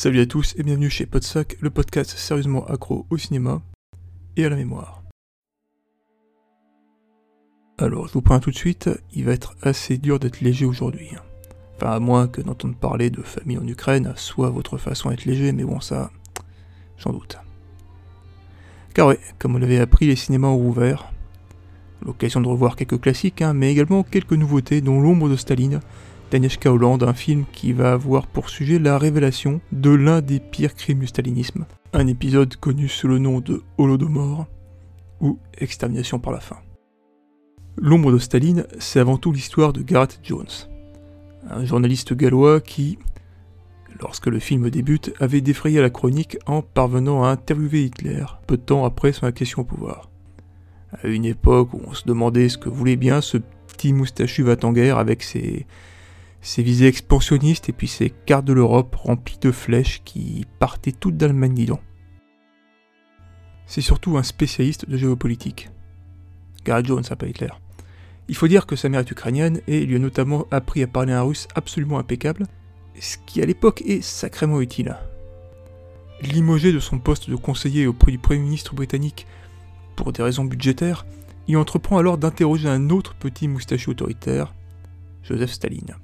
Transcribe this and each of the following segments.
Salut à tous et bienvenue chez Podsac, le podcast sérieusement accro au cinéma et à la mémoire. Alors, je vous prends tout de suite, il va être assez dur d'être léger aujourd'hui. Enfin, à moins que d'entendre parler de famille en Ukraine soit votre façon d'être léger, mais bon, ça, j'en doute. Car oui, comme vous l'avez appris, les cinémas ont ouvert. L'occasion de revoir quelques classiques, hein, mais également quelques nouveautés, dont L'ombre de Staline, d'Agnieszka Hollande, un film qui va avoir pour sujet la révélation de l'un des pires crimes du stalinisme. Un épisode connu sous le nom de Holodomor ou Extermination par la faim. L'ombre de Staline, c'est avant tout l'histoire de Gareth Jones, un journaliste gallois qui, lorsque le film débute, avait défrayé la chronique en parvenant à interviewer Hitler peu de temps après son accession au pouvoir. À une époque où on se demandait ce que voulait bien ce petit moustachu va en guerre avec ses, ses visées expansionnistes et puis ses cartes de l'Europe remplies de flèches qui partaient toutes d'Allemagne disons. C'est surtout un spécialiste de géopolitique. Gareth Jones, pas Hitler. Il faut dire que sa mère est ukrainienne et lui a notamment appris à parler un russe absolument impeccable, ce qui à l'époque est sacrément utile. Limogé de son poste de conseiller auprès du Premier ministre britannique pour des raisons budgétaires, il entreprend alors d'interroger un autre petit moustachu autoritaire, Joseph Staline.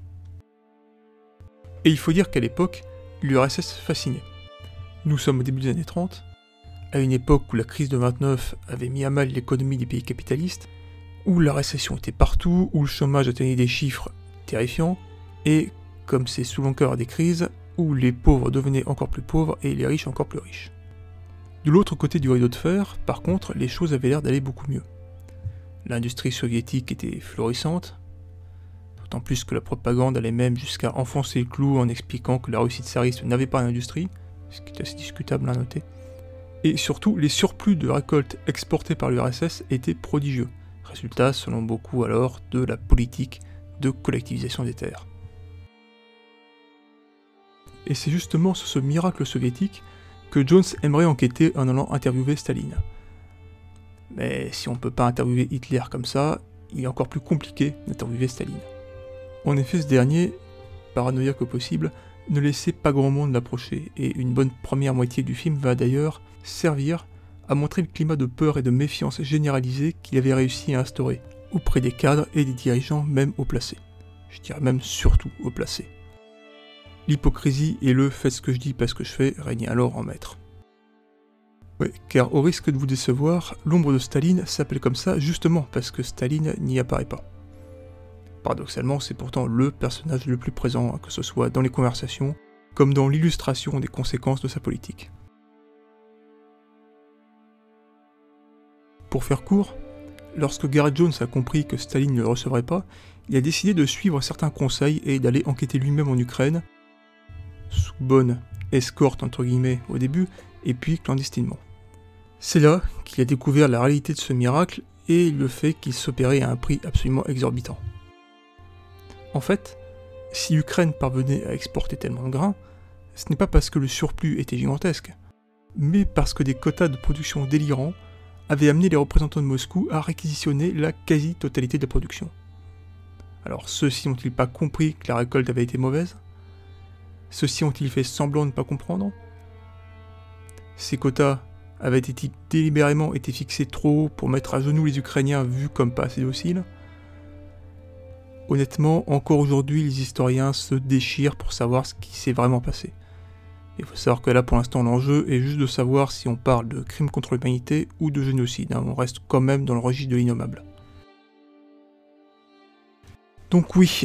Et il faut dire qu'à l'époque, l'URSS fascinait. Nous sommes au début des années 30, à une époque où la crise de 29 avait mis à mal l'économie des pays capitalistes, où la récession était partout, où le chômage atteignait des chiffres terrifiants, et, comme c'est souvent le des crises, où les pauvres devenaient encore plus pauvres et les riches encore plus riches. De l'autre côté du rideau de fer, par contre, les choses avaient l'air d'aller beaucoup mieux. L'industrie soviétique était florissante, en plus que la propagande allait même jusqu'à enfoncer le clou en expliquant que la Russie tsariste n'avait pas d'industrie, ce qui est assez discutable à noter. Et surtout, les surplus de récoltes exportés par l'URSS étaient prodigieux. Résultat, selon beaucoup alors, de la politique de collectivisation des terres. Et c'est justement sur ce miracle soviétique que Jones aimerait enquêter en allant interviewer Staline. Mais si on ne peut pas interviewer Hitler comme ça, il est encore plus compliqué d'interviewer Staline. En effet, ce dernier, paranoïaque au possible, ne laissait pas grand monde l'approcher, et une bonne première moitié du film va d'ailleurs servir à montrer le climat de peur et de méfiance généralisé qu'il avait réussi à instaurer, auprès des cadres et des dirigeants même haut placés. Je dirais même surtout haut placés. L'hypocrisie et le faites ce que je dis parce que je fais régnaient alors en maître. Oui, car au risque de vous décevoir, l'ombre de Staline s'appelle comme ça justement parce que Staline n'y apparaît pas. Paradoxalement, c'est pourtant le personnage le plus présent, que ce soit dans les conversations, comme dans l'illustration des conséquences de sa politique. Pour faire court, lorsque Gareth Jones a compris que Staline ne le recevrait pas, il a décidé de suivre certains conseils et d'aller enquêter lui-même en Ukraine, sous bonne escorte entre guillemets au début, et puis clandestinement. C'est là qu'il a découvert la réalité de ce miracle et le fait qu'il s'opérait à un prix absolument exorbitant. En fait, si l'Ukraine parvenait à exporter tellement de grains, ce n'est pas parce que le surplus était gigantesque, mais parce que des quotas de production délirants avaient amené les représentants de Moscou à réquisitionner la quasi-totalité de la production. Alors ceux-ci n'ont-ils pas compris que la récolte avait été mauvaise? Ceux-ci ont-ils fait semblant de ne pas comprendre? Ces quotas avaient-ils délibérément été fixés trop haut pour mettre à genoux les Ukrainiens vus comme pas assez dociles? Honnêtement, encore aujourd'hui, les historiens se déchirent pour savoir ce qui s'est vraiment passé. Il faut savoir que là, pour l'instant, l'enjeu est juste de savoir si on parle de crime contre l'humanité ou de génocide. Hein. On reste quand même dans le registre de l'innommable. Donc oui,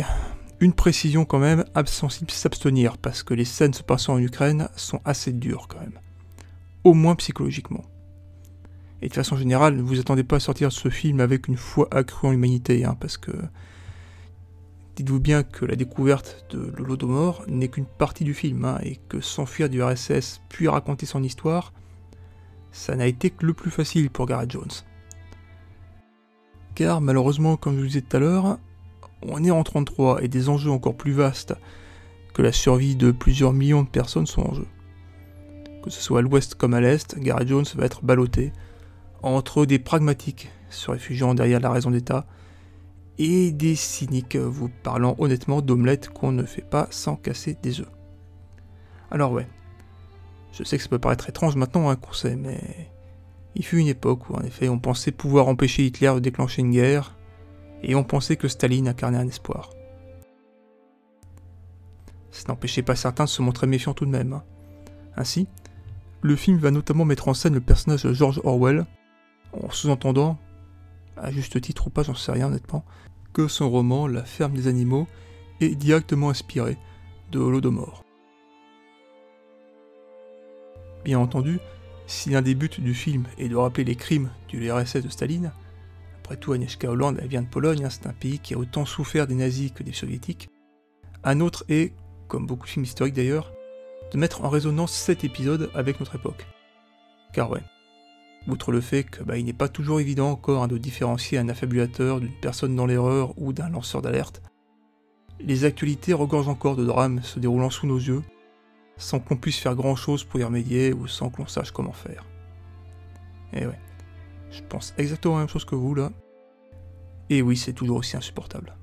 une précision quand même, absensible s'abstenir, parce que les scènes se passant en Ukraine sont assez dures quand même. Au moins psychologiquement. Et de façon générale, ne vous attendez pas à sortir de ce film avec une foi accrue en l'humanité, hein, parce que Dites-vous bien que la découverte de l'Holodomor n'est qu'une partie du film, hein, et que s'enfuir du RSS puis raconter son histoire, ça n'a été que le plus facile pour Gareth Jones. Car malheureusement, comme je vous disais tout à l'heure, on est en 33 et des enjeux encore plus vastes que la survie de plusieurs millions de personnes sont en jeu. Que ce soit à l'ouest comme à l'est, Gareth Jones va être ballotté entre des pragmatiques se réfugiant derrière la raison d'État et des cyniques vous parlant honnêtement d'omelettes qu'on ne fait pas sans casser des œufs. Alors ouais, Je sais que ça peut paraître étrange maintenant, un conseil, mais il fut une époque où, en effet, on pensait pouvoir empêcher Hitler de déclencher une guerre, et on pensait que Staline incarnait un espoir. Ça n'empêchait pas certains de se montrer méfiants tout de même. Hein. Ainsi, le film va notamment mettre en scène le personnage de George Orwell, en sous-entendant, à juste titre ou pas, j'en sais rien honnêtement, que son roman La ferme des animaux est directement inspiré de Holodomor. Bien entendu, si l'un des buts du film est de rappeler les crimes du RSS de Staline, après tout Agnieszka Hollande vient de Pologne, hein, c'est un pays qui a autant souffert des nazis que des soviétiques, un autre est, comme beaucoup de films historiques d'ailleurs, de mettre en résonance cet épisode avec notre époque. Car ouais, outre le fait qu'il bah, n'est pas toujours évident encore de différencier un affabulateur d'une personne dans l'erreur ou d'un lanceur d'alerte, les actualités regorgent encore de drames se déroulant sous nos yeux, sans qu'on puisse faire grand chose pour y remédier ou sans qu'on sache comment faire. Et ouais, je pense exactement la même chose que vous là. Et oui, c'est toujours aussi insupportable.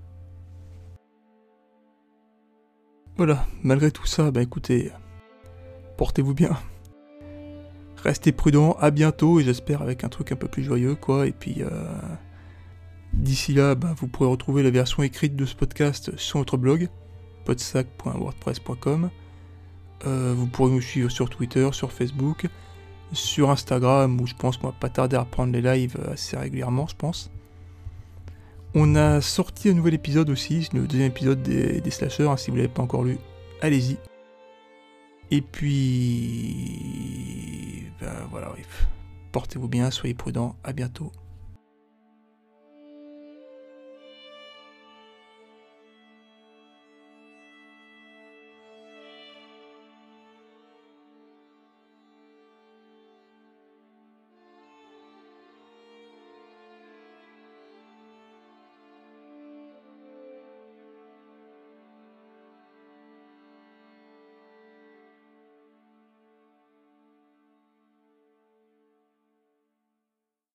Voilà, malgré tout ça, bah écoutez, portez-vous bien. Restez prudents, à bientôt et j'espère avec un truc un peu plus joyeux quoi. Et puis euh, d'ici là, bah, vous pourrez retrouver la version écrite de ce podcast sur notre blog, podsac.wordpress.com. Euh, vous pourrez nous suivre sur Twitter, sur Facebook, sur Instagram où je pense qu'on va pas tarder à prendre les lives assez régulièrement, je pense. On a sorti un nouvel épisode aussi, le deuxième épisode des, slashers, hein, si vous l'avez pas encore lu, allez-y. Et puis... Ben voilà, portez-vous bien, soyez prudents, à bientôt.